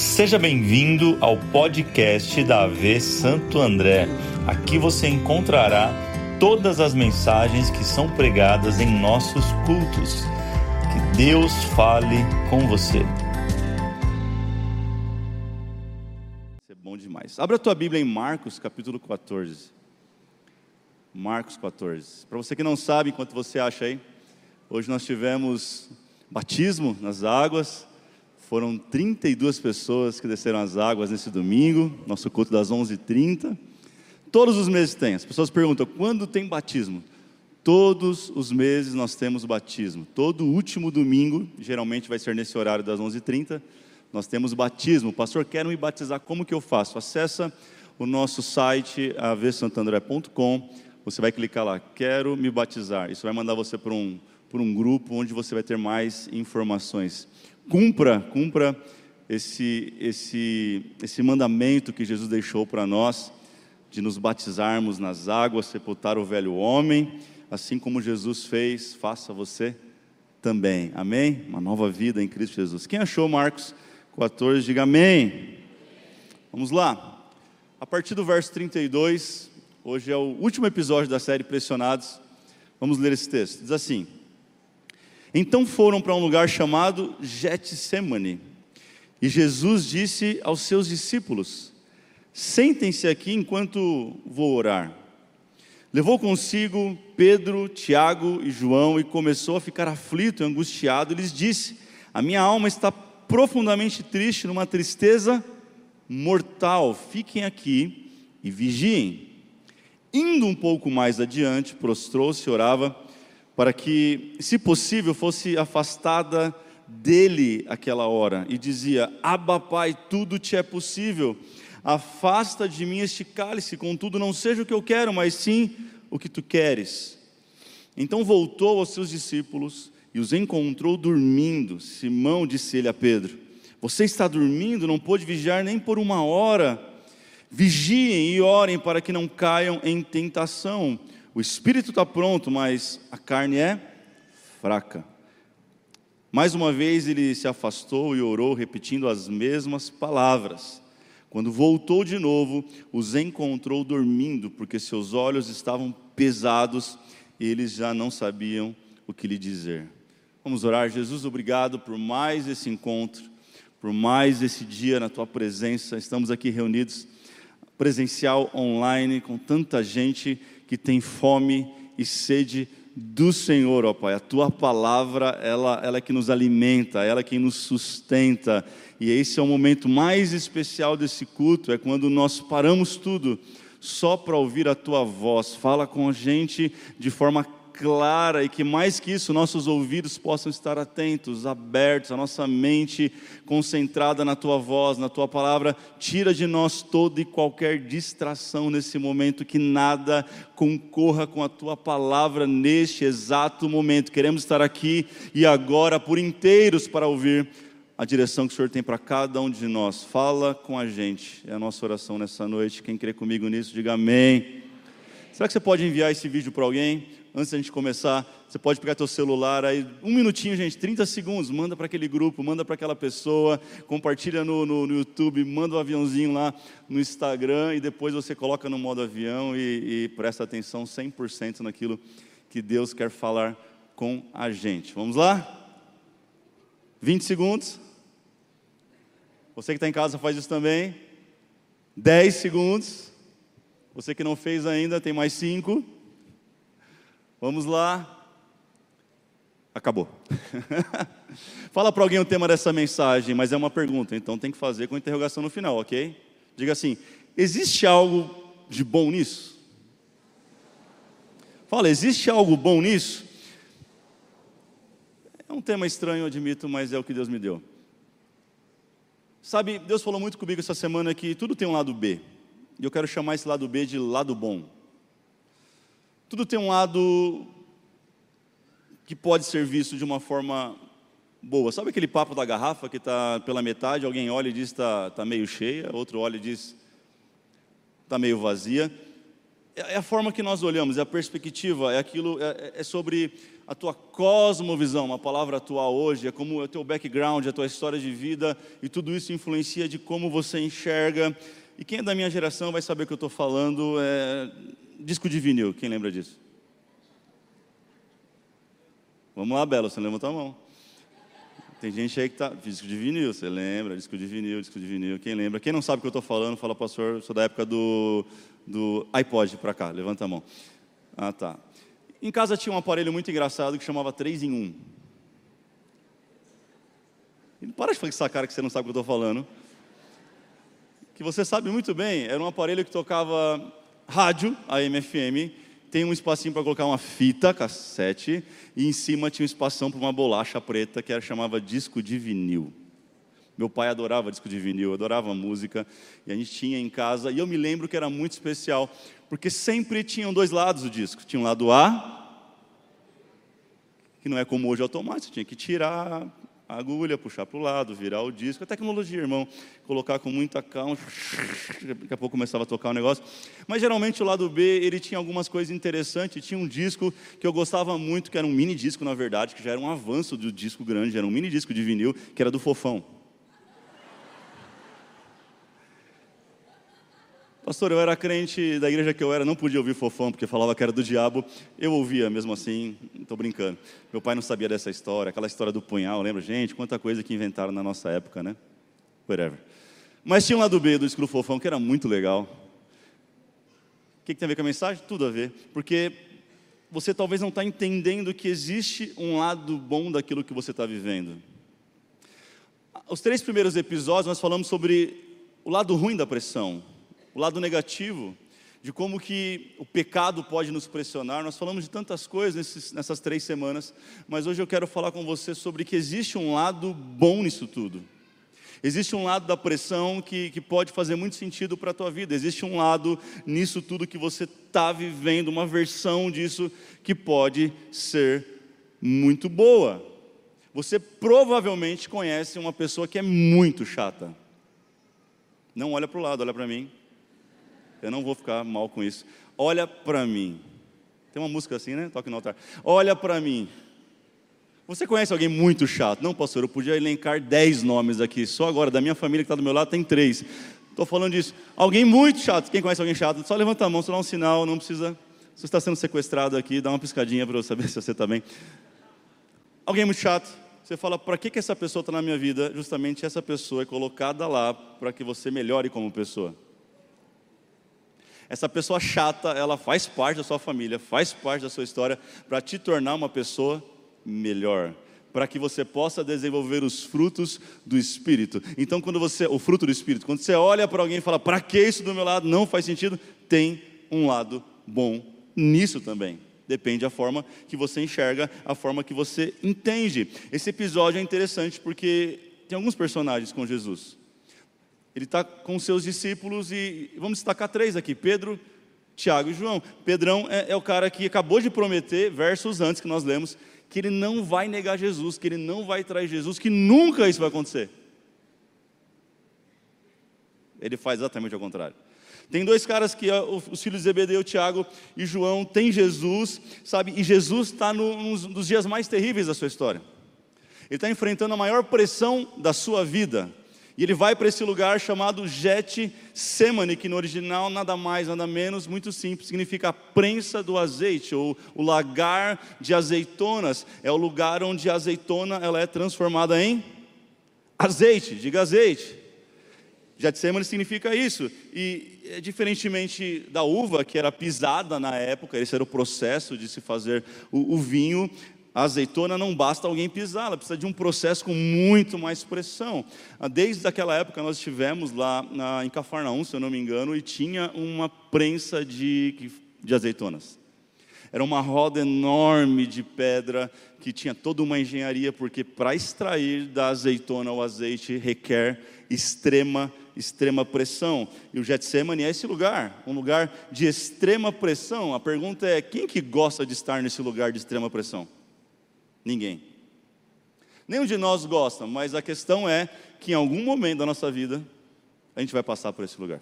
Seja bem-vindo ao podcast da AV Santo André. Aqui você encontrará todas as mensagens que são pregadas em nossos cultos. Que Deus fale com você. É bom demais. Abra a tua Bíblia em Marcos, capítulo 14. Marcos 14. Para você que não sabe, enquanto você acha aí, hoje nós tivemos batismo nas águas. Foram 32 pessoas que desceram as águas nesse domingo, nosso culto das 11h30. Todos os meses tem. As pessoas perguntam, quando tem batismo? Todos os meses nós temos batismo. Todo último domingo, geralmente vai ser nesse horário das 11h30, nós temos batismo. Pastor, quero me batizar, como que eu faço? Acessa o nosso site, avsantandré.com, você vai clicar lá, quero me batizar. Isso vai mandar você para um, para um grupo onde você vai ter mais informações cumpra, cumpra esse, esse, esse mandamento que Jesus deixou para nós, de nos batizarmos nas águas, sepultar o velho homem, assim como Jesus fez, faça você também. Amém? Uma nova vida em Cristo Jesus. Quem achou Marcos 14, diga amém. Vamos lá. A partir do verso 32, hoje é o último episódio da série Pressionados. Vamos ler esse texto. Diz assim: então foram para um lugar chamado Getsemane. E Jesus disse aos seus discípulos: Sentem-se aqui enquanto vou orar. Levou consigo Pedro, Tiago e João e começou a ficar aflito e angustiado. Lhes disse: A minha alma está profundamente triste, numa tristeza mortal. Fiquem aqui e vigiem. Indo um pouco mais adiante, prostrou-se e orava para que, se possível, fosse afastada dele aquela hora, e dizia: Abba, Pai, tudo te é possível, afasta de mim este cálice, contudo, não seja o que eu quero, mas sim o que tu queres. Então voltou aos seus discípulos e os encontrou dormindo. Simão disse ele a Pedro: Você está dormindo, não pôde vigiar nem por uma hora. Vigiem e orem para que não caiam em tentação. O espírito está pronto, mas a carne é fraca. Mais uma vez ele se afastou e orou, repetindo as mesmas palavras. Quando voltou de novo, os encontrou dormindo, porque seus olhos estavam pesados e eles já não sabiam o que lhe dizer. Vamos orar, Jesus, obrigado por mais esse encontro, por mais esse dia na tua presença. Estamos aqui reunidos presencial, online, com tanta gente que tem fome e sede do Senhor, ó Pai. A tua palavra, ela, ela é que nos alimenta, ela é que nos sustenta. E esse é o momento mais especial desse culto, é quando nós paramos tudo só para ouvir a tua voz. Fala com a gente de forma clara e que mais que isso, nossos ouvidos possam estar atentos, abertos, a nossa mente concentrada na tua voz, na tua palavra. Tira de nós toda e qualquer distração nesse momento, que nada concorra com a tua palavra neste exato momento. Queremos estar aqui e agora por inteiros para ouvir a direção que o Senhor tem para cada um de nós. Fala com a gente. É a nossa oração nessa noite. Quem crê comigo nisso, diga amém. Será que você pode enviar esse vídeo para alguém? Antes da gente começar, você pode pegar teu celular aí, um minutinho, gente, 30 segundos, manda para aquele grupo, manda para aquela pessoa, compartilha no, no, no, YouTube, manda o um aviãozinho lá no Instagram e depois você coloca no modo avião e, e presta atenção 100% naquilo que Deus quer falar com a gente. Vamos lá? 20 segundos. Você que está em casa faz isso também. 10 segundos. Você que não fez ainda, tem mais 5. Vamos lá. Acabou. Fala para alguém o tema dessa mensagem, mas é uma pergunta, então tem que fazer com interrogação no final, ok? Diga assim: existe algo de bom nisso? Fala, existe algo bom nisso? É um tema estranho, admito, mas é o que Deus me deu. Sabe, Deus falou muito comigo essa semana que tudo tem um lado B. E eu quero chamar esse lado B de lado bom. Tudo tem um lado que pode ser visto de uma forma boa. Sabe aquele papo da garrafa que está pela metade, alguém olha e diz está tá meio cheia, outro olha e diz está meio vazia. É, é a forma que nós olhamos, é a perspectiva, é aquilo, é, é sobre a tua cosmovisão, uma palavra atual hoje, é como o teu background, a tua história de vida, e tudo isso influencia de como você enxerga. E quem é da minha geração vai saber o que eu estou falando, é disco de vinil, quem lembra disso? Vamos lá, Belo, você levanta a mão. Tem gente aí que tá. Disco de vinil, você lembra? Disco de vinil, disco de vinil. Quem lembra? Quem não sabe o que eu estou falando, fala, pastor, sou da época do, do iPod para cá, levanta a mão. Ah, tá. Em casa tinha um aparelho muito engraçado que chamava 3 em 1. E não para de fazer essa cara que você não sabe o que eu estou falando. Que você sabe muito bem, era um aparelho que tocava rádio, AM, FM, tem um espacinho para colocar uma fita cassete e em cima tinha um espação para uma bolacha preta que era chamava disco de vinil. Meu pai adorava disco de vinil, adorava música, e a gente tinha em casa, e eu me lembro que era muito especial, porque sempre tinham dois lados do disco. Tinha um lado A, que não é como hoje automático, tinha que tirar, a agulha, puxar para o lado, virar o disco. A tecnologia, irmão, colocar com muita calma, daqui a pouco começava a tocar o negócio. Mas geralmente o lado B, ele tinha algumas coisas interessantes. Tinha um disco que eu gostava muito, que era um mini disco, na verdade, que já era um avanço do disco grande, era um mini disco de vinil, que era do Fofão. Pastor, eu era crente da igreja que eu era, não podia ouvir fofão porque falava que era do diabo. Eu ouvia mesmo assim, estou brincando. Meu pai não sabia dessa história, aquela história do punhal, lembra? Gente, quanta coisa que inventaram na nossa época, né? Whatever. Mas tinha um lado B do escuro fofão que era muito legal. O que, que tem a ver com a mensagem? Tudo a ver. Porque você talvez não está entendendo que existe um lado bom daquilo que você está vivendo. Os três primeiros episódios nós falamos sobre o lado ruim da pressão o lado negativo de como que o pecado pode nos pressionar. Nós falamos de tantas coisas nesses, nessas três semanas, mas hoje eu quero falar com você sobre que existe um lado bom nisso tudo. Existe um lado da pressão que, que pode fazer muito sentido para a tua vida. Existe um lado nisso tudo que você está vivendo, uma versão disso que pode ser muito boa. Você provavelmente conhece uma pessoa que é muito chata. Não olha para o lado, olha para mim. Eu não vou ficar mal com isso. Olha para mim. Tem uma música assim, né? Toque no altar. Olha para mim. Você conhece alguém muito chato? Não, pastor, eu podia elencar dez nomes aqui. Só agora, da minha família que está do meu lado, tem três. Estou falando disso. Alguém muito chato. Quem conhece alguém chato? Só levanta a mão, só dá um sinal, não precisa. Você está sendo sequestrado aqui, dá uma piscadinha para eu saber se você está bem. Alguém muito chato. Você fala, para que, que essa pessoa está na minha vida? Justamente essa pessoa é colocada lá para que você melhore como pessoa. Essa pessoa chata, ela faz parte da sua família, faz parte da sua história para te tornar uma pessoa melhor, para que você possa desenvolver os frutos do espírito. Então, quando você, o fruto do espírito, quando você olha para alguém e fala: "Para que isso do meu lado não faz sentido?", tem um lado bom nisso também. Depende da forma que você enxerga, a forma que você entende. Esse episódio é interessante porque tem alguns personagens com Jesus. Ele está com seus discípulos e vamos destacar três aqui: Pedro, Tiago e João. Pedrão é, é, o cara que acabou de prometer, versos antes que nós lemos, que ele não vai negar Jesus, que ele não vai trair Jesus, que nunca isso vai acontecer. Ele faz exatamente ao contrário. Tem dois caras que os filhos de Zebedeu, Tiago e João, tem Jesus, sabe? E Jesus está num dos dias mais terríveis da sua história. Ele está enfrentando a maior pressão da sua vida. E ele vai para esse lugar chamado Jet Semane, que no original nada mais, nada menos, muito simples, significa prensa do azeite, ou o lagar de azeitonas. É o lugar onde a azeitona ela é transformada em azeite, diga azeite. Getsemane significa isso. E é, diferentemente da uva, que era pisada na época, esse era o processo de se fazer o, o vinho, a azeitona não basta alguém pisar, ela precisa de um processo com muito mais pressão. Ah, desde aquela época nós estivemos lá na, em Cafarnaum, se eu não me engano, e tinha uma prensa de, de azeitonas. Era uma roda enorme de pedra que tinha toda uma engenharia, porque para extrair da azeitona o azeite requer extrema, extrema pressão. E o Getsemane é esse lugar, um lugar de extrema pressão. A pergunta é: quem que gosta de estar nesse lugar de extrema pressão? Ninguém. Nenhum de nós gosta, mas a questão é que em algum momento da nossa vida a gente vai passar por esse lugar.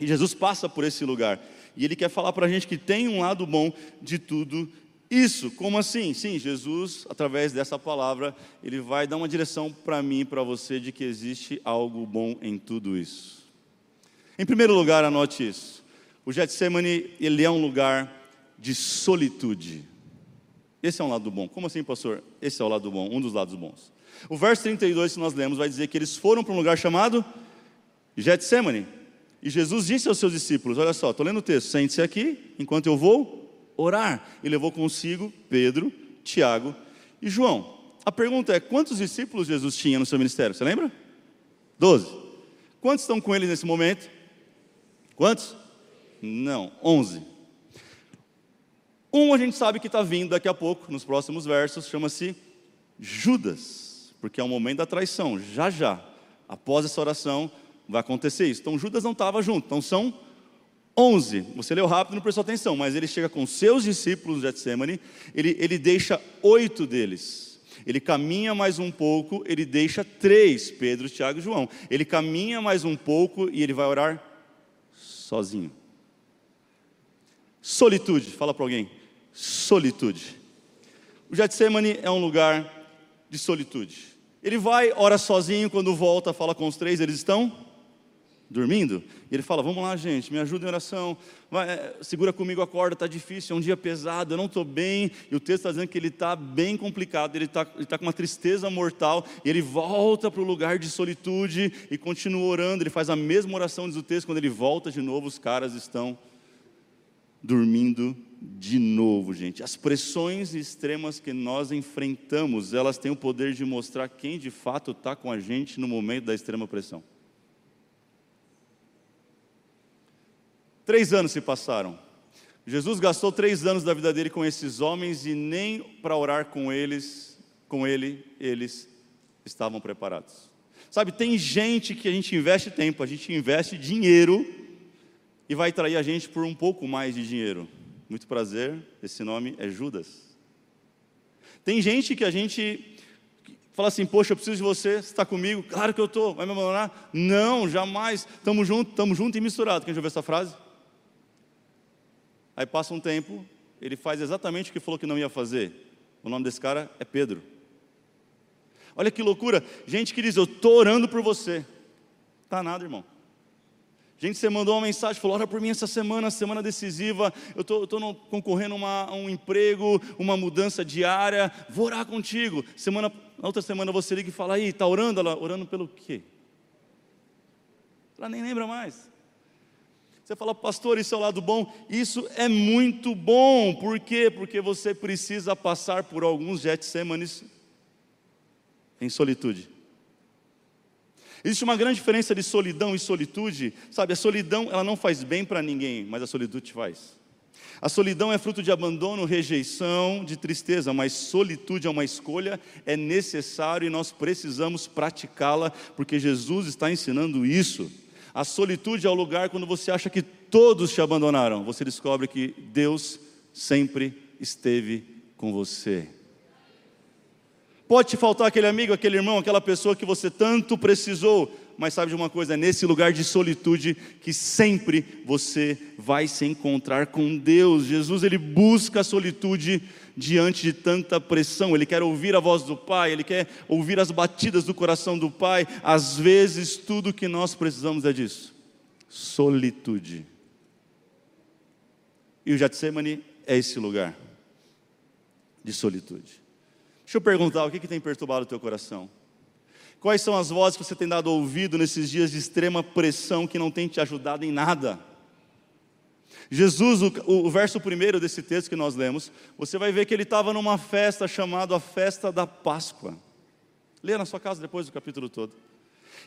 E Jesus passa por esse lugar. E Ele quer falar para a gente que tem um lado bom de tudo Isso, como assim? Sim, Jesus, através dessa palavra, ele vai dar uma direção para mim e para você de que existe algo bom em tudo isso. Em primeiro lugar, anote isso. O Getsemane, ele é um lugar de solitude. Esse é um lado bom. Como assim, pastor? Esse é o lado bom, um dos lados bons. O verso 32 que nós lemos vai dizer que eles foram para um lugar chamado Getsemane. E Jesus disse aos seus discípulos: Olha só, estou lendo o texto, sente-se aqui enquanto eu vou orar. E levou consigo Pedro, Tiago e João. A pergunta é: quantos discípulos Jesus tinha no seu ministério? Você lembra? Doze. Quantos estão com ele nesse momento? Quantos? Não, onze. Um a gente sabe que está vindo daqui a pouco, nos próximos versos, chama-se Judas, porque é o momento da traição, já já, após essa oração, vai acontecer isso. Então Judas não estava junto, então são 11. Você leu rápido não prestou atenção, mas ele chega com seus discípulos de Getsemane, ele, ele deixa oito deles. Ele caminha mais um pouco, ele deixa três, Pedro, Tiago e João. Ele caminha mais um pouco e ele vai orar sozinho. Solitude, fala para alguém. Solitude. O Getsemane é um lugar de solitude. Ele vai, ora sozinho, quando volta, fala com os três, eles estão dormindo, e ele fala: Vamos lá, gente, me ajuda em oração, Vai, é, segura comigo a corda, está difícil, é um dia pesado, eu não estou bem. E o texto está dizendo que ele está bem complicado, ele está tá com uma tristeza mortal, e ele volta para o lugar de solitude e continua orando. Ele faz a mesma oração, diz o texto, quando ele volta de novo, os caras estão dormindo de novo, gente. As pressões extremas que nós enfrentamos, elas têm o poder de mostrar quem de fato está com a gente no momento da extrema pressão. Três anos se passaram. Jesus gastou três anos da vida dele com esses homens e nem para orar com eles, com ele, eles estavam preparados. Sabe, tem gente que a gente investe tempo, a gente investe dinheiro e vai trair a gente por um pouco mais de dinheiro. Muito prazer, esse nome é Judas. Tem gente que a gente fala assim: Poxa, eu preciso de você, você está comigo? Claro que eu estou, vai me abandonar? Não, jamais. Estamos juntos, estamos juntos e misturados. Quem já ouviu essa frase? Aí passa um tempo, ele faz exatamente o que falou que não ia fazer. O nome desse cara é Pedro. Olha que loucura. Gente que diz: Eu estou orando por você. Tá nada, irmão. Gente, você mandou uma mensagem, falou: Ora por mim essa semana, semana decisiva. Eu estou concorrendo a um emprego, uma mudança diária. Vou orar contigo. Semana, na outra semana você liga e fala: Aí, está orando? Ela, orando pelo quê? Ela nem lembra mais. Você fala, pastor, isso é o lado bom. Isso é muito bom. Por quê? Porque você precisa passar por alguns Getsêmanes em solitude. Existe uma grande diferença de solidão e solitude. Sabe, a solidão ela não faz bem para ninguém, mas a solitude faz. A solidão é fruto de abandono, rejeição, de tristeza, mas solitude é uma escolha, é necessário e nós precisamos praticá-la, porque Jesus está ensinando isso. A solitude é o lugar quando você acha que todos te abandonaram. Você descobre que Deus sempre esteve com você. Pode te faltar aquele amigo, aquele irmão, aquela pessoa que você tanto precisou, mas sabe de uma coisa? É nesse lugar de solitude que sempre você vai se encontrar com Deus. Jesus ele busca a solitude diante de tanta pressão, ele quer ouvir a voz do Pai, ele quer ouvir as batidas do coração do Pai. Às vezes, tudo que nós precisamos é disso: solitude. E o Getsemane é esse lugar de solitude. Deixa eu perguntar, o que, que tem perturbado o teu coração? Quais são as vozes que você tem dado ouvido nesses dias de extrema pressão que não tem te ajudado em nada? Jesus, o, o verso primeiro desse texto que nós lemos, você vai ver que ele estava numa festa chamada a festa da Páscoa. Leia na sua casa depois do capítulo todo.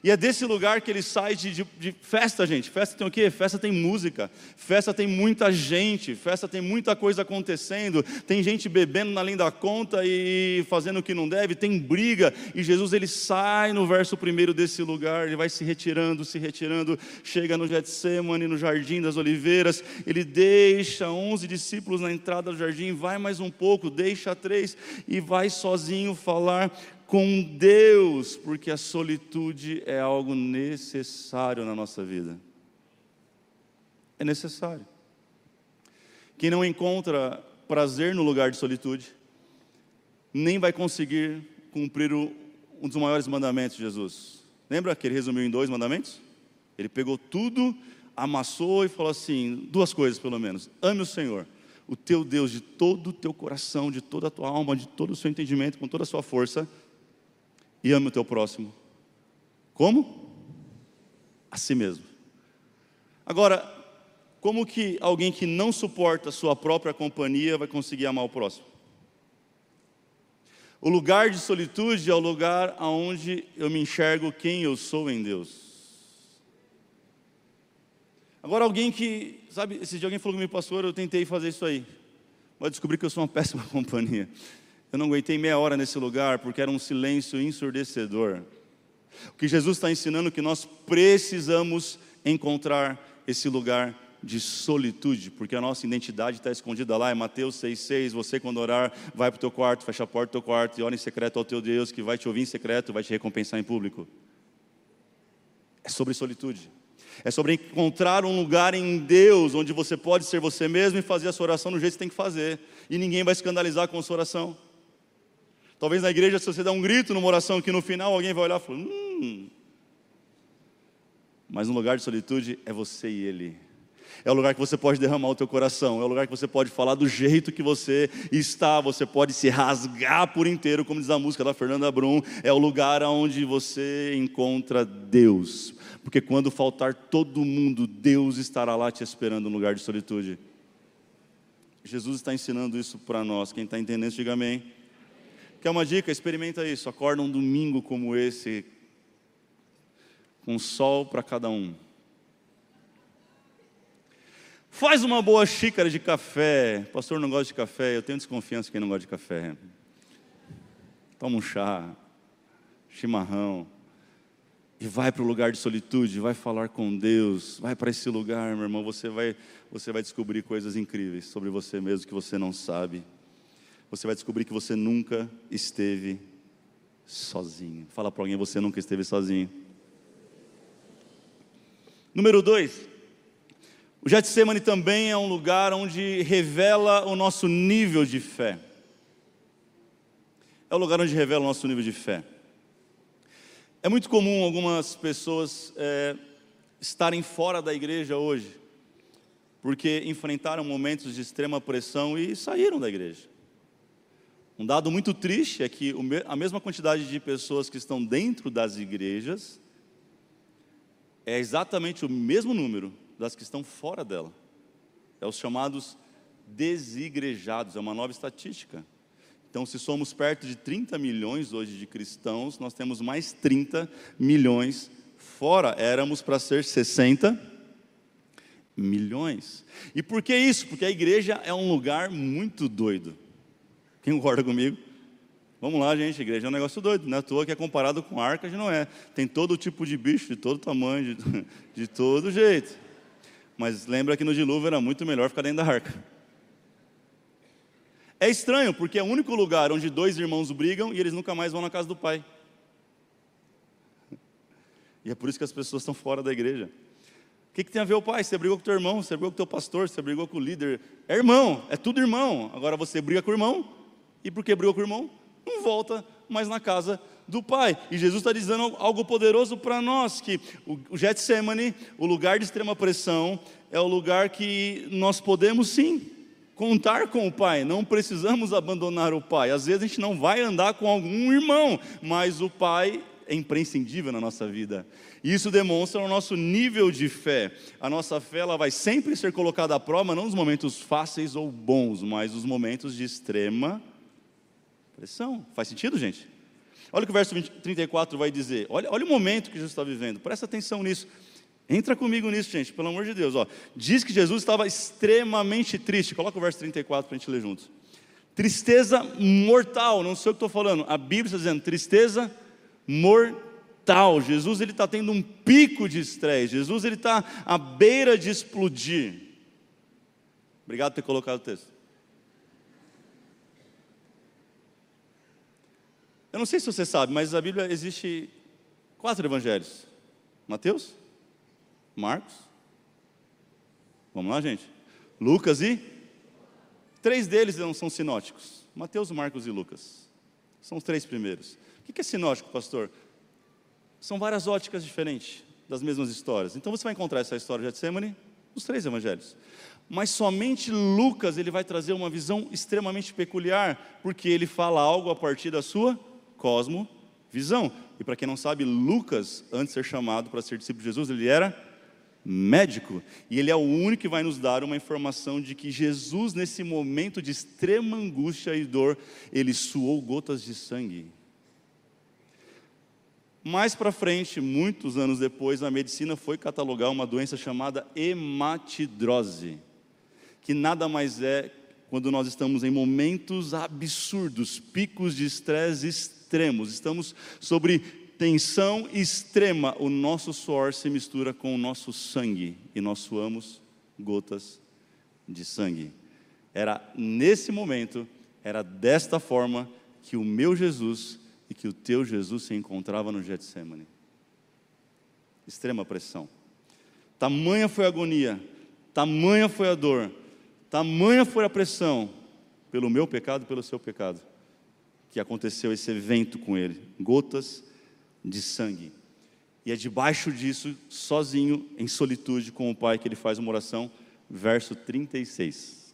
E é desse lugar que ele sai de, de, de, festa, gente. Festa tem o quê? Festa tem música. Festa tem muita gente. Festa tem muita coisa acontecendo. Tem gente bebendo além da conta e fazendo o que não deve. Tem briga. E Jesus ele sai no verso primeiro desse lugar. Ele vai se retirando, se retirando. Chega no Getsemane, no Jardim das Oliveiras. Ele deixa onze discípulos na entrada do jardim. Vai mais um pouco, deixa três e vai sozinho falar com Deus, porque a solitude é algo necessário na nossa vida. É necessário. Quem não encontra prazer no lugar de solitude, nem vai conseguir cumprir o, um dos maiores mandamentos de Jesus. Lembra que ele resumiu em dois mandamentos? Ele pegou tudo, amassou e falou assim: duas coisas pelo menos. Ame o Senhor, o teu Deus, de todo o teu coração, de toda a tua alma, de todo o seu entendimento, com toda a sua força, e ame o teu próximo. Como? A si mesmo. Agora, como que alguém que não suporta a sua própria companhia vai conseguir amar o próximo? O lugar de solitude é o lugar onde eu me enxergo quem eu sou em Deus. Agora, alguém que, sabe, esse dia alguém falou comigo, pastor, eu tentei fazer isso aí, mas descobri que eu sou uma péssima companhia. Eu não aguentei meia hora nesse lugar porque era um silêncio ensurdecedor. O que Jesus está ensinando é que nós precisamos encontrar esse lugar de solitude, porque a nossa identidade está escondida lá, é Mateus 6,6, você quando orar, vai para o teu quarto, fecha a porta do teu quarto e ora em secreto ao teu Deus, que vai te ouvir em secreto, vai te recompensar em público. É sobre solitude. É sobre encontrar um lugar em Deus onde você pode ser você mesmo e fazer a sua oração do jeito que você tem que fazer. E ninguém vai escandalizar com a sua oração. Talvez na igreja, se você der um grito numa oração que no final alguém vai olhar e falar: Hum. Mas no lugar de solitude é você e Ele. É o lugar que você pode derramar o teu coração, é o lugar que você pode falar do jeito que você está, você pode se rasgar por inteiro, como diz a música da Fernanda Brum, é o lugar onde você encontra Deus. Porque quando faltar todo mundo, Deus estará lá te esperando no lugar de solitude. Jesus está ensinando isso para nós. Quem está entendendo, diga amém. Quer uma dica? Experimenta isso. Acorda um domingo como esse, com sol para cada um. Faz uma boa xícara de café. Pastor não gosta de café, eu tenho desconfiança de quem não gosta de café. Toma um chá, chimarrão. E vai para o lugar de solitude, vai falar com Deus, vai para esse lugar, meu irmão, você vai, você vai descobrir coisas incríveis sobre você mesmo que você não sabe. Você vai descobrir que você nunca esteve sozinho. Fala para alguém, você nunca esteve sozinho. Número dois, o Getsemane também é um lugar onde revela o nosso nível de fé. É o lugar onde revela o nosso nível de fé. É muito comum algumas pessoas é, estarem fora da igreja hoje, porque enfrentaram momentos de extrema pressão e saíram da igreja. Um dado muito triste é que a mesma quantidade de pessoas que estão dentro das igrejas é exatamente o mesmo número das que estão fora dela. É os chamados desigrejados, é uma nova estatística. Então, se somos perto de 30 milhões hoje de cristãos, nós temos mais 30 milhões fora. Éramos para ser 60 milhões. E por que isso? Porque a igreja é um lugar muito doido. Quem concorda comigo? Vamos lá, gente, igreja é um negócio doido, não é à toa que é comparado com arca de Noé. Tem todo tipo de bicho, de todo tamanho, de, de todo jeito. Mas lembra que no dilúvio era muito melhor ficar dentro da arca. É estranho, porque é o único lugar onde dois irmãos brigam e eles nunca mais vão na casa do pai. E é por isso que as pessoas estão fora da igreja. O que, que, tem a ver o pai? Você brigou com teu irmão, você brigou com teu pastor, você brigou com o líder. É irmão, é tudo irmão. Agora você briga com o irmão, e porque brigou com o irmão, não volta mais na casa do Pai. E Jesus está dizendo algo poderoso para nós: que o Getsemane, o lugar de extrema pressão, é o lugar que nós podemos sim contar com o Pai, não precisamos abandonar o Pai. Às vezes a gente não vai andar com algum irmão, mas o Pai é imprescindível na nossa vida. E isso demonstra o nosso nível de fé. A nossa fé ela vai sempre ser colocada à prova, não nos momentos fáceis ou bons, mas nos momentos de extrema pressão. Faz sentido, gente? Olha o que o verso 20, 34 vai dizer. Olha, olha o momento que Jesus está vivendo. Presta atenção nisso. Entra comigo nisso, gente, pelo amor de Deus. Ó. Diz que Jesus estava extremamente triste. Coloca o verso 34 para a gente ler juntos. Tristeza mortal, não sei o que estou falando. A Bíblia está dizendo tristeza mortal. Jesus ele está tendo um pico de estresse. Jesus ele está à beira de explodir. Obrigado por ter colocado o texto. Eu não sei se você sabe, mas na Bíblia existe quatro evangelhos: Mateus, Marcos, vamos lá, gente, Lucas e Três deles não são sinóticos: Mateus, Marcos e Lucas. São os três primeiros. O que é sinótico, pastor? São várias óticas diferentes das mesmas histórias. Então você vai encontrar essa história de Getsemane nos três evangelhos. Mas somente Lucas ele vai trazer uma visão extremamente peculiar, porque ele fala algo a partir da sua cosmovisão. E para quem não sabe, Lucas, antes de ser chamado para ser discípulo de Jesus, ele era médico. E ele é o único que vai nos dar uma informação de que Jesus, nesse momento de extrema angústia e dor, ele suou gotas de sangue. Mais para frente, muitos anos depois, a medicina foi catalogar uma doença chamada hematidrose que nada mais é quando nós estamos em momentos absurdos, picos de estresse extremos, estamos sobre tensão extrema, o nosso suor se mistura com o nosso sangue e nós suamos gotas de sangue. Era nesse momento, era desta forma que o meu Jesus e que o teu Jesus se encontrava no Getsemane. Extrema pressão. Tamanha foi a agonia, tamanha foi a dor, Tamanha foi a pressão pelo meu pecado, pelo seu pecado, que aconteceu esse evento com ele, gotas de sangue. E é debaixo disso, sozinho, em solitude com o Pai, que ele faz uma oração, verso 36.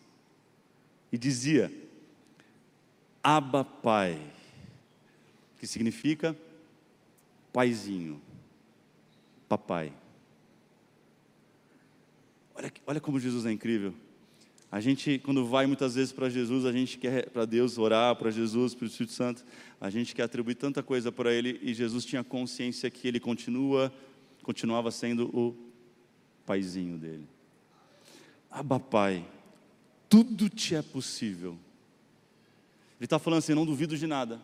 E dizia: Abba Pai, que significa paizinho, papai. Olha, olha como Jesus é incrível. A gente, quando vai muitas vezes para Jesus, a gente quer para Deus orar, para Jesus, para o Espírito Santo, a gente quer atribuir tanta coisa para Ele e Jesus tinha consciência que Ele continua, continuava sendo o paizinho dele. Abba Pai, tudo te é possível. Ele está falando assim: não duvido de nada.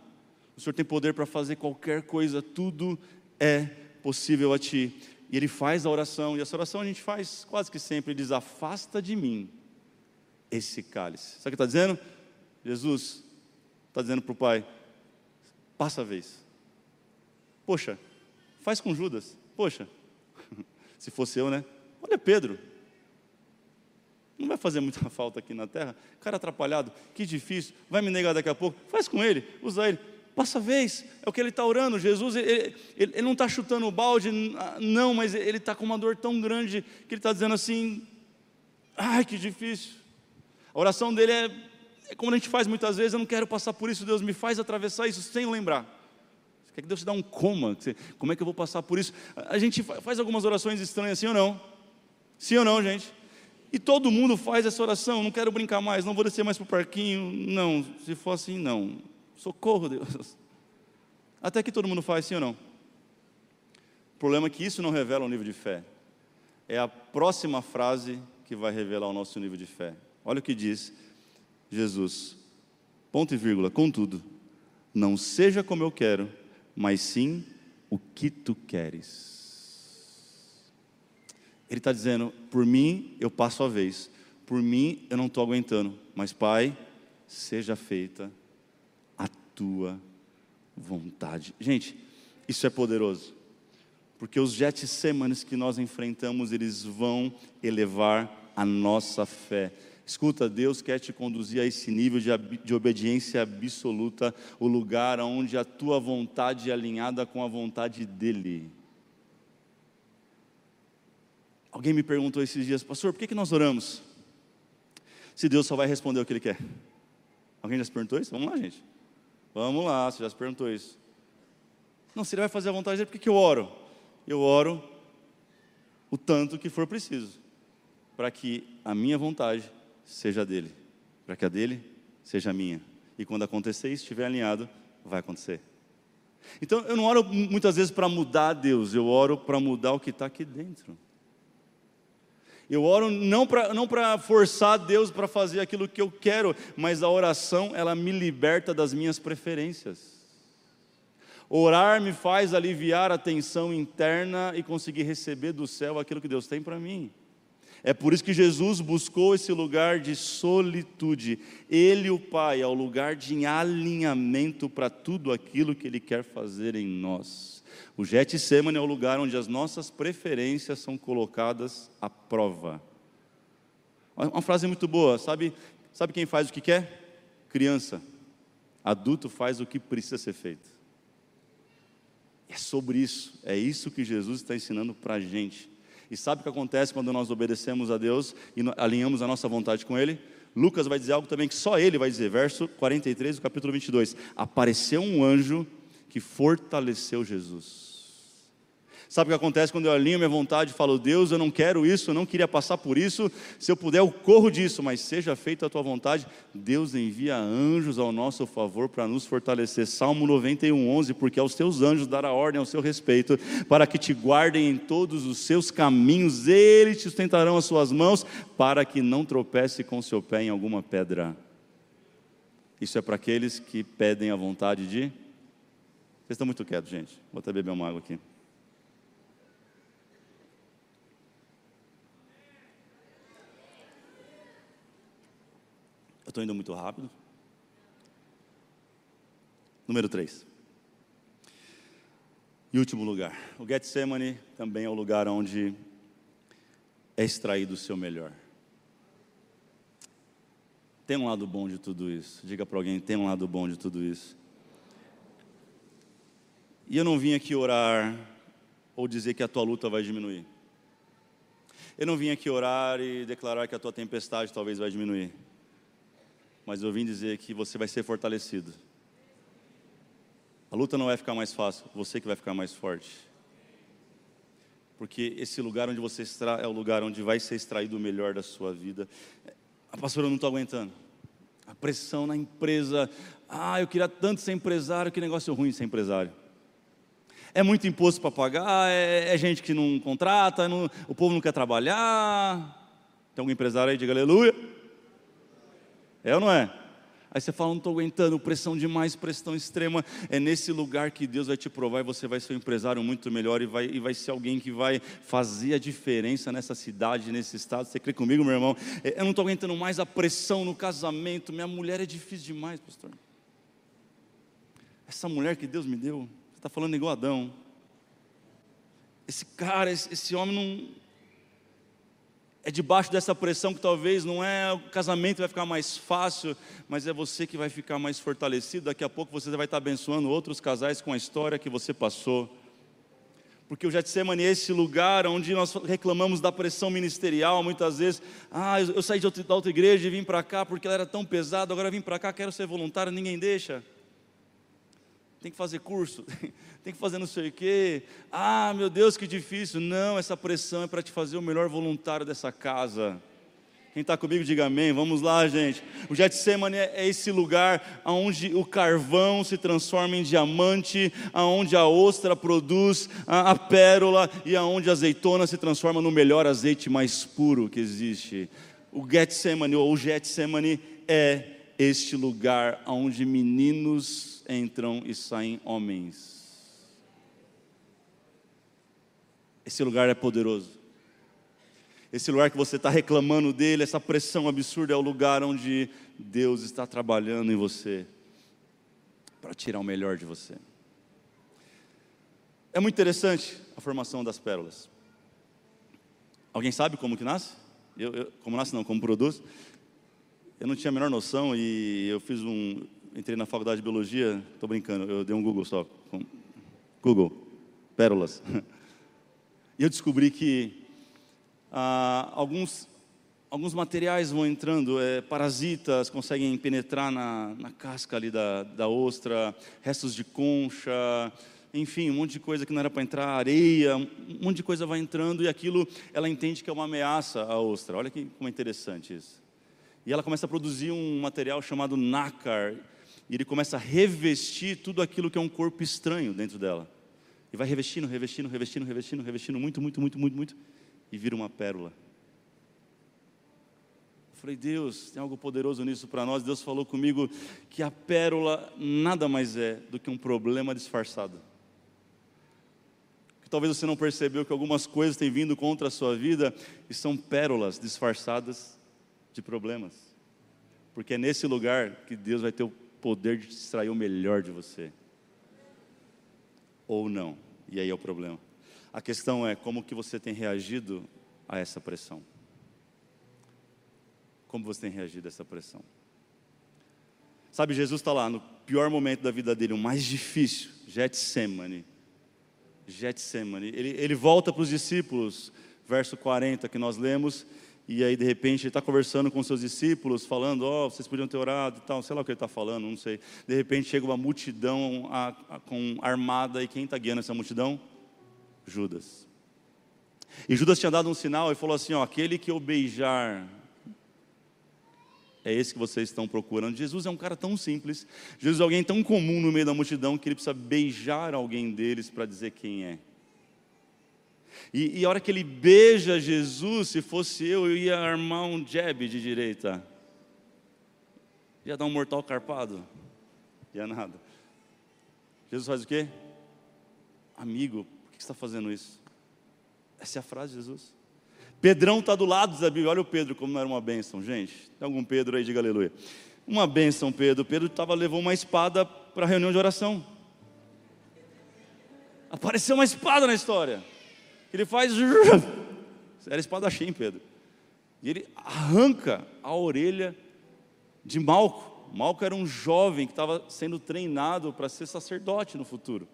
O Senhor tem poder para fazer qualquer coisa, tudo é possível a Ti. E Ele faz a oração, e essa oração a gente faz quase que sempre, Ele diz: Afasta de mim esse cálice. Sabe o que está dizendo? Jesus está dizendo para o Pai: passa a vez. Poxa, faz com Judas. Poxa, se fosse eu, né? Olha Pedro. Não vai fazer muita falta aqui na terra. Cara atrapalhado, que difícil. Vai me negar daqui a pouco. Faz com ele, usa ele. Passa a vez, é o que ele está orando. Jesus, ele, ele, ele não está chutando o balde, não, mas ele está com uma dor tão grande que ele está dizendo assim: ai, que difícil. A oração dele é, é como a gente faz muitas vezes: eu não quero passar por isso, Deus me faz atravessar isso sem lembrar. Quer que Deus te dê um coma? Como é que eu vou passar por isso? A gente faz algumas orações estranhas, sim ou não? Sim ou não, gente? E todo mundo faz essa oração. Não quero brincar mais, não vou descer mais para o parquinho. Não, se for assim, não. Socorro, Deus. Até que todo mundo faz, sim ou não? O problema é que isso não revela o nível de fé. É a próxima frase que vai revelar o nosso nível de fé. Olha o que diz Jesus. Ponto e vírgula. Contudo, não seja como eu quero, mas sim o que tu queres. Ele está dizendo: por mim eu passo a vez, por mim eu não estou aguentando, mas Pai, seja feita a tua vontade. Gente, isso é poderoso, porque os Getsêmanes que nós enfrentamos, eles vão elevar a nossa fé. Escuta, Deus quer te conduzir a esse nível de, de obediência absoluta, o lugar onde a tua vontade é alinhada com a vontade dEle. Alguém me perguntou esses dias, pastor, por que, que nós oramos? Se Deus só vai responder o que Ele quer. Alguém já se perguntou isso? Vamos lá, gente. Vamos lá, você já se perguntou isso. Não, se Ele vai fazer a vontade dele, por que, que eu oro? Eu oro o tanto que for preciso, para que a minha vontade seja dele, para que a dele seja a minha. E quando acontecer isso, estiver alinhado, vai acontecer. Então eu não oro muitas vezes para mudar Deus, eu oro para mudar o que está aqui dentro. Eu oro não para não forçar Deus para fazer aquilo que eu quero, mas a oração ela me liberta das minhas preferências. Orar me faz aliviar a tensão interna e conseguir receber do céu aquilo que Deus tem para mim. É por isso que Jesus buscou esse lugar de solitude. Ele, o Pai, é o lugar de alinhamento para tudo aquilo que Ele quer fazer em nós. O Getsemane é o lugar onde as nossas preferências são colocadas à prova. Uma frase muito boa, sabe? Sabe quem faz o que quer? Criança. Adulto faz o que precisa ser feito. É sobre isso, é isso que Jesus está ensinando para a gente. E sabe o que acontece quando nós obedecemos a Deus e alinhamos a nossa vontade com Ele? Lucas vai dizer algo também que só ele vai dizer, verso 43 do capítulo 22. Apareceu um anjo que fortaleceu Jesus. Sabe o que acontece quando eu alinho minha vontade e falo, Deus, eu não quero isso, eu não queria passar por isso, se eu puder, eu corro disso, mas seja feita a tua vontade. Deus envia anjos ao nosso favor para nos fortalecer. Salmo 91, 11, porque aos teus anjos dará ordem ao seu respeito, para que te guardem em todos os seus caminhos, eles te sustentarão as suas mãos, para que não tropece com seu pé em alguma pedra. Isso é para aqueles que pedem a vontade de. Vocês estão muito quietos, gente. Vou até beber uma água aqui. Estou indo muito rápido. Número 3. E último lugar. O Getsemane também é o lugar onde é extraído o seu melhor. Tem um lado bom de tudo isso. Diga para alguém: tem um lado bom de tudo isso. E eu não vim aqui orar ou dizer que a tua luta vai diminuir. Eu não vim aqui orar e declarar que a tua tempestade talvez vai diminuir mas eu vim dizer que você vai ser fortalecido. A luta não vai ficar mais fácil, você que vai ficar mais forte. Porque esse lugar onde você está é o lugar onde vai ser extraído o melhor da sua vida. A pastora, eu não estou aguentando. A pressão na empresa. Ah, eu queria tanto ser empresário, que negócio ruim ser empresário. É muito imposto para pagar, é, é, gente que não contrata, não, o povo não quer trabalhar. Tem algum empresário aí? Diga aleluia. É ou não é? Aí você fala, não estou aguentando, pressão demais, pressão extrema. É nesse lugar que Deus vai te provar e você vai ser um empresário muito melhor e vai, e vai ser alguém que vai fazer a diferença nessa cidade, nesse estado. Você crê comigo, meu irmão? É, eu não estou aguentando mais a pressão no casamento. Minha mulher é difícil demais, pastor. Essa mulher que Deus me deu, você está falando igual Adão. Esse cara, esse, esse homem não é debaixo dessa pressão que talvez não é o casamento vai ficar mais fácil, mas é você que vai ficar mais fortalecido. Daqui a pouco você vai estar abençoando outros casais com a história que você passou. Porque o Getsemane é esse lugar onde nós reclamamos da pressão ministerial, muitas vezes. Ah, eu saí de outra, da outra igreja e vim para cá porque ela era tão pesada, agora vim para cá, quero ser voluntário, ninguém deixa tem que fazer curso, tem que fazer não sei o quê. Ah, meu Deus, que difícil. Não, essa pressão é para te fazer o melhor voluntário dessa casa. Quem está comigo, diga amém. Vamos lá, gente. O Getsemane é esse lugar onde o carvão se transforma em diamante, aonde a ostra produz a, a pérola e aonde a azeitona se transforma no melhor azeite mais puro que existe. O Getsemane ou o Getsemane é este lugar onde meninos entram e saem homens. Esse lugar é poderoso. Esse lugar que você está reclamando dele, essa pressão absurda, é o lugar onde Deus está trabalhando em você para tirar o melhor de você. É muito interessante a formação das pérolas. Alguém sabe como que nasce? Eu, eu, como nasce não, como produz? Eu não tinha a menor noção e eu fiz um, entrei na faculdade de biologia, estou brincando, eu dei um Google só. Google, pérolas. E eu descobri que ah, alguns, alguns materiais vão entrando, é, parasitas conseguem penetrar na, na casca ali da, da ostra, restos de concha, enfim, um monte de coisa que não era para entrar, areia, um monte de coisa vai entrando e aquilo ela entende que é uma ameaça à ostra. Olha que como é interessante isso. E ela começa a produzir um material chamado nácar, e ele começa a revestir tudo aquilo que é um corpo estranho dentro dela. E vai revestindo, revestindo, revestindo, revestindo, revestindo muito, muito, muito, muito, muito, e vira uma pérola. Eu falei, Deus, tem algo poderoso nisso para nós. Deus falou comigo que a pérola nada mais é do que um problema disfarçado. Talvez você não percebeu que algumas coisas têm vindo contra a sua vida e são pérolas disfarçadas de problemas. Porque é nesse lugar que Deus vai ter o poder de extrair o melhor de você. Ou não. E aí é o problema. A questão é como que você tem reagido a essa pressão. Como você tem reagido a essa pressão? Sabe, Jesus está lá no pior momento da vida dele, o mais difícil, Getsemane. Getsemane. Ele, ele volta para os discípulos, verso 40 que nós lemos, e aí de repente ele está conversando com seus discípulos, falando, ó, oh, vocês podiam ter orado e tal, sei lá o que ele está falando, não sei. De repente chega uma multidão a, a, com armada, e quem está guiando essa multidão? Judas. E Judas tinha dado um sinal e falou assim: ó, aquele que eu beijar é esse que vocês estão procurando. Jesus é um cara tão simples, Jesus é alguém tão comum no meio da multidão que ele precisa beijar alguém deles para dizer quem é. E, e a hora que ele beija Jesus, se fosse eu, eu ia armar um jab de direita. Ia dar um mortal carpado. Ia nada. Jesus faz o quê? Amigo, por que você está fazendo isso? Essa é a frase de Jesus. Pedrão está do lado da Bíblia. Olha o Pedro como não era uma bênção, gente. Tem algum Pedro aí? Diga aleluia. Uma bênção, Pedro. Pedro tava, levou uma espada para a reunião de oração. Apareceu uma espada na história. Ele faz. Era espadachim, Pedro. E ele arranca a orelha de Malco. Malco era um jovem que estava sendo treinado para ser sacerdote no futuro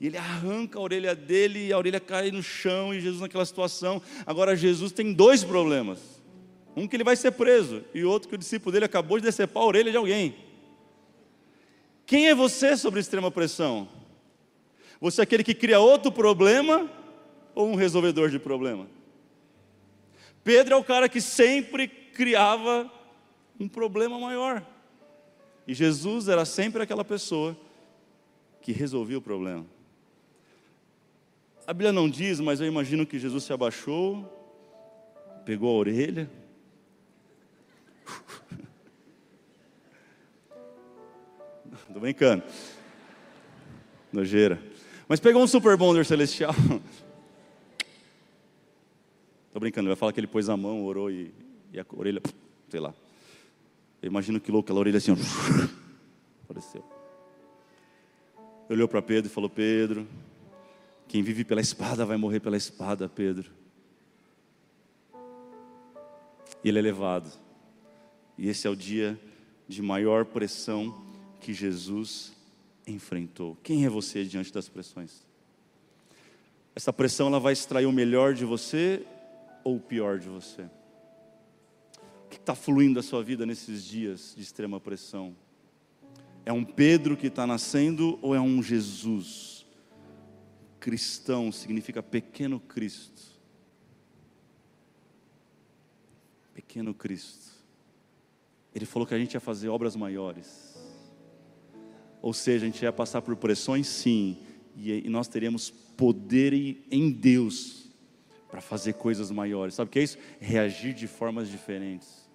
e ele arranca a orelha dele e a orelha cai no chão e Jesus naquela situação. Agora Jesus tem dois problemas. Um que ele vai ser preso e outro que o discípulo dele acabou de decepar a orelha de alguém. Quem é você sobre extrema pressão? Você é aquele que cria outro problema ou um resolvedor de problema? Pedro é o cara que sempre criava um problema maior. E Jesus era sempre aquela pessoa que resolvia o problema. A Bíblia não diz, mas eu imagino que Jesus se abaixou, pegou a orelha. Estou brincando. Nojeira. Mas pegou um super bonder celestial. Estou brincando, vai falar que ele pôs a mão, orou e, e a orelha, sei lá. Eu imagino que louco, aquela orelha assim, apareceu. Olhou para Pedro e falou: Pedro, quem vive pela espada vai morrer pela espada, Pedro. E ele é levado. E esse é o dia de maior pressão que Jesus enfrentou. Quem é você diante das pressões? Essa pressão ela vai extrair o melhor de você ou o pior de você? O que está fluindo da sua vida nesses dias de extrema pressão? É um Pedro que está nascendo ou é um Jesus? cristão significa pequeno Cristo. Pequeno Cristo. Ele falou que a gente ia fazer obras maiores. Ou seja, a gente ia passar por pressões, sim, e nós teríamos poder em Deus para fazer coisas maiores. Sabe o que é isso? Reagir de formas diferentes.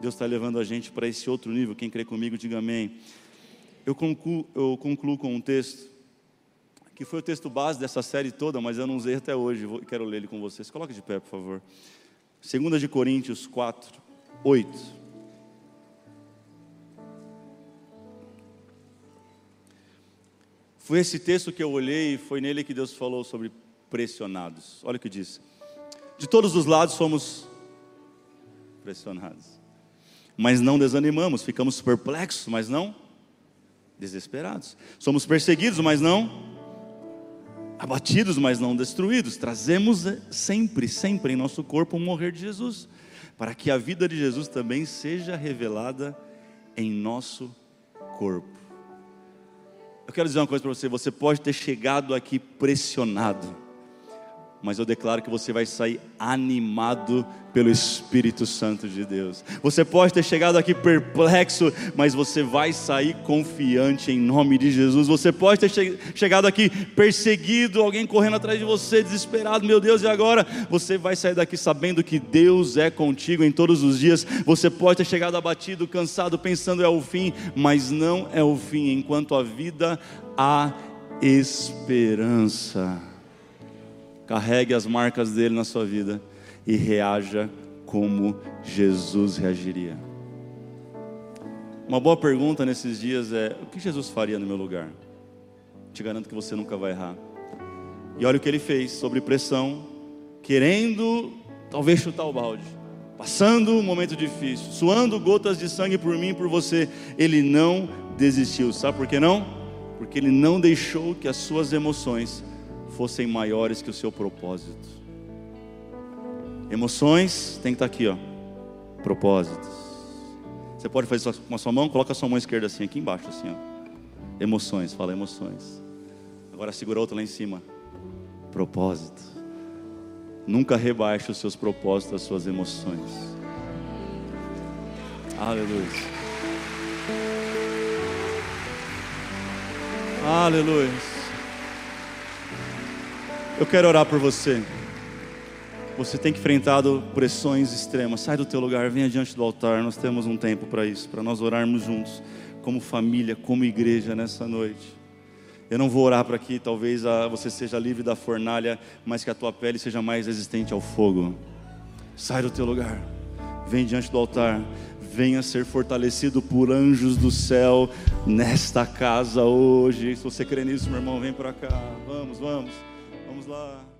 Deus está levando a gente para esse outro nível. Quem crê comigo, diga amém. Eu concluo, eu concluo com um texto que foi o texto base dessa série toda, mas eu não usei até hoje, vou, quero ler ele com vocês. Coloque de pé, por favor. 2 de Coríntios 4, 8. Foi esse texto que eu olhei e foi nele que Deus falou sobre pressionados. Olha o que diz. De todos os lados somos pressionados. Mas não desanimamos, ficamos perplexos, mas não desesperados. Somos perseguidos, mas não abatidos, mas não destruídos. Trazemos eh, sempre, sempre em nosso corpo o morrer de Jesus, para que a vida de Jesus também seja revelada em nosso corpo. Eu quero dizer uma coisa para você: você pode ter chegado aqui pressionado mas eu declaro que você vai sair animado pelo Espírito Santo de Deus. Você pode ter chegado aqui perplexo, mas você vai sair confiante em nome de Jesus. Você pode ter che chegado aqui perseguido, alguém correndo atrás de você, desesperado, meu Deus, e agora? Você vai sair daqui sabendo que Deus é contigo em todos os dias. Você pode ter chegado abatido, cansado, pensando é o fim, mas não é o fim, enquanto a vida há esperança carregue as marcas dele na sua vida e reaja como Jesus reagiria. Uma boa pergunta nesses dias é: o que Jesus faria no meu lugar? Te garanto que você nunca vai errar. E olha o que ele fez sobre pressão, querendo talvez chutar o balde. passando um momento difícil, suando gotas de sangue por mim e por você, ele não desistiu. Sabe por que não? Porque ele não deixou que as suas emoções fossem maiores que o seu propósito. Emoções tem que estar aqui, ó. Propósitos. Você pode fazer isso com a sua mão, coloca a sua mão esquerda assim, aqui embaixo, assim, ó. Emoções, fala emoções. Agora segura outra lá em cima. Propósito. Nunca rebaixe os seus propósitos, as suas emoções. Aleluia. Aleluia. Eu quero orar por você. Você tem que enfrentar pressões extremas. Sai do teu lugar, venha diante do altar. Nós temos um tempo para isso, para nós orarmos juntos, como família, como igreja nessa noite. Eu não vou orar para que talvez você seja livre da fornalha, mas que a tua pele seja mais resistente ao fogo. Sai do teu lugar, vem diante do altar, venha ser fortalecido por anjos do céu nesta casa hoje. Se você crê nisso, meu irmão, vem para cá. Vamos, vamos lá.